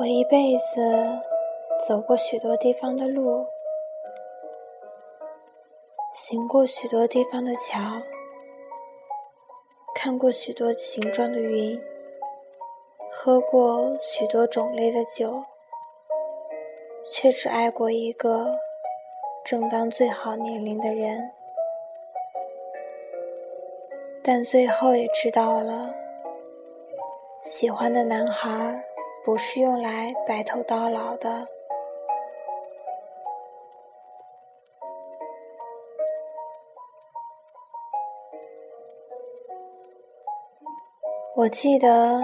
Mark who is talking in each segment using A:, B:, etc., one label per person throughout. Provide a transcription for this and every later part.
A: 我一辈子走过许多地方的路，行过许多地方的桥，看过许多形状的云，喝过许多种类的酒，却只爱过一个正当最好年龄的人。但最后也知道了，喜欢的男孩。不是用来白头到老的。我记得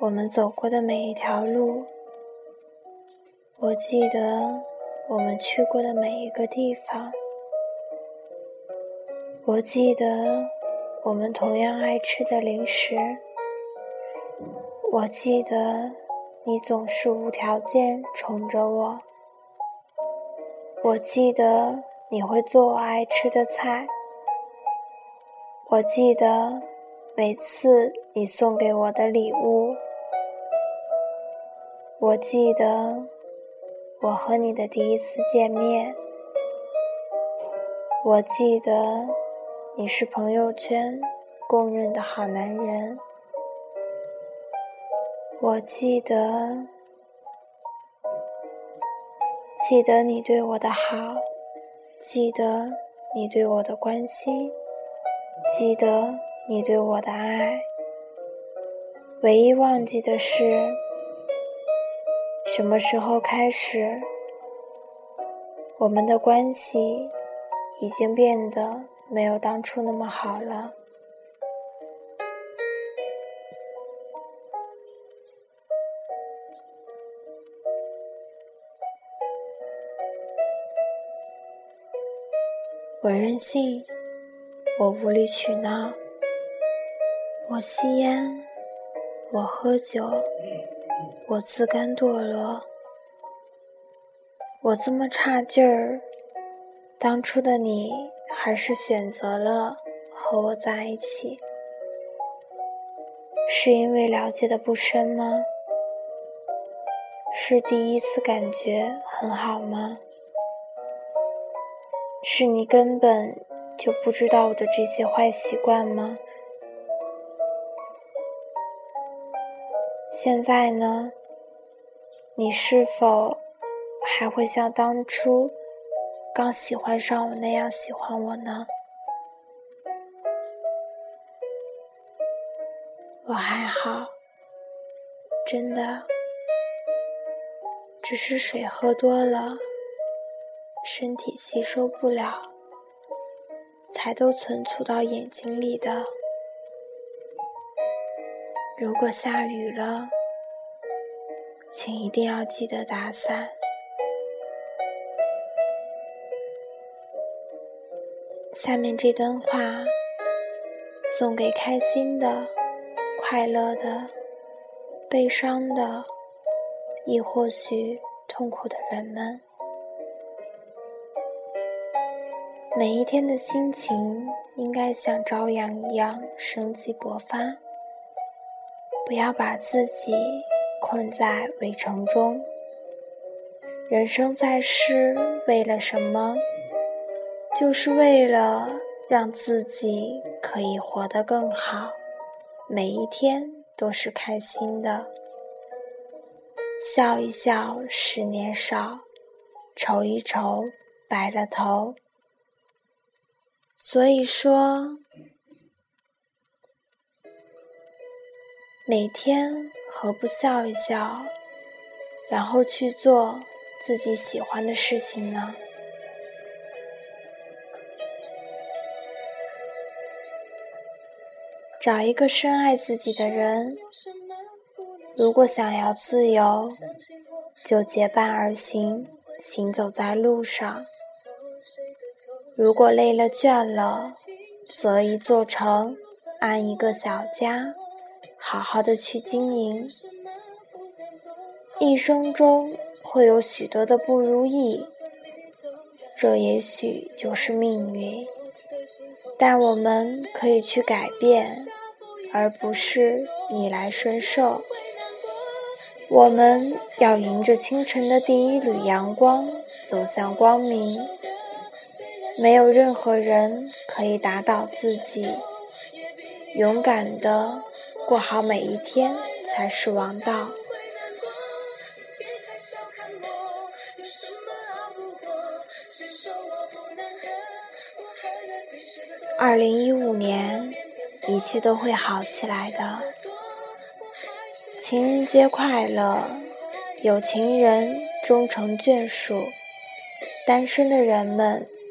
A: 我们走过的每一条路，我记得我们去过的每一个地方，我记得我们同样爱吃的零食，我记得。你总是无条件宠着我，我记得你会做我爱吃的菜，我记得每次你送给我的礼物，我记得我和你的第一次见面，我记得你是朋友圈公认的好男人。我记得，记得你对我的好，记得你对我的关心，记得你对我的爱。唯一忘记的是，什么时候开始，我们的关系已经变得没有当初那么好了。我任性，我无理取闹，我吸烟，我喝酒，我自甘堕落，我这么差劲儿，当初的你还是选择了和我在一起，是因为了解的不深吗？是第一次感觉很好吗？是你根本就不知道我的这些坏习惯吗？现在呢？你是否还会像当初刚喜欢上我那样喜欢我呢？我还好，真的，只是水喝多了。身体吸收不了，才都存储到眼睛里的。如果下雨了，请一定要记得打伞。下面这段话送给开心的、快乐的、悲伤的，亦或许痛苦的人们。每一天的心情应该像朝阳一样生机勃发，不要把自己困在围城中。人生在世，为了什么？就是为了让自己可以活得更好，每一天都是开心的。笑一笑，十年少；愁一愁，白了头。所以说，每天何不笑一笑，然后去做自己喜欢的事情呢？找一个深爱自己的人，如果想要自由，就结伴而行，行走在路上。如果累了倦了，择一座城，安一个小家，好好的去经营。一生中会有许多的不如意，这也许就是命运。但我们可以去改变，而不是逆来顺受。
B: 我们要迎着清晨的第一缕阳光走向光明。没有任何人可以打倒自己，勇敢的过好每一天才是王道。二零一五年，一切都会好起来的。情人节快乐！有情人终成眷属，单身的人们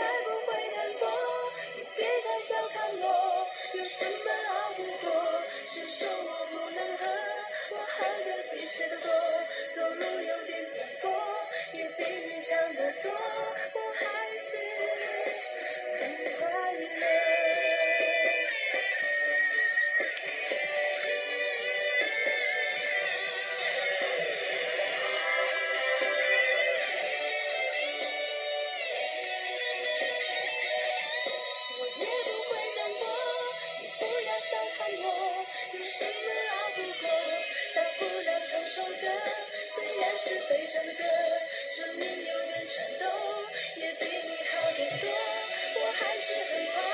B: 才不会难过。你别太小看我，有什么熬不过？谁说我不能喝？我喝的比谁都多。走路有点颠簸，也比你强得多。笑看我有什么熬不过大不了唱首歌虽然是悲伤的歌声音有点颤抖也比你好得多。我还是很快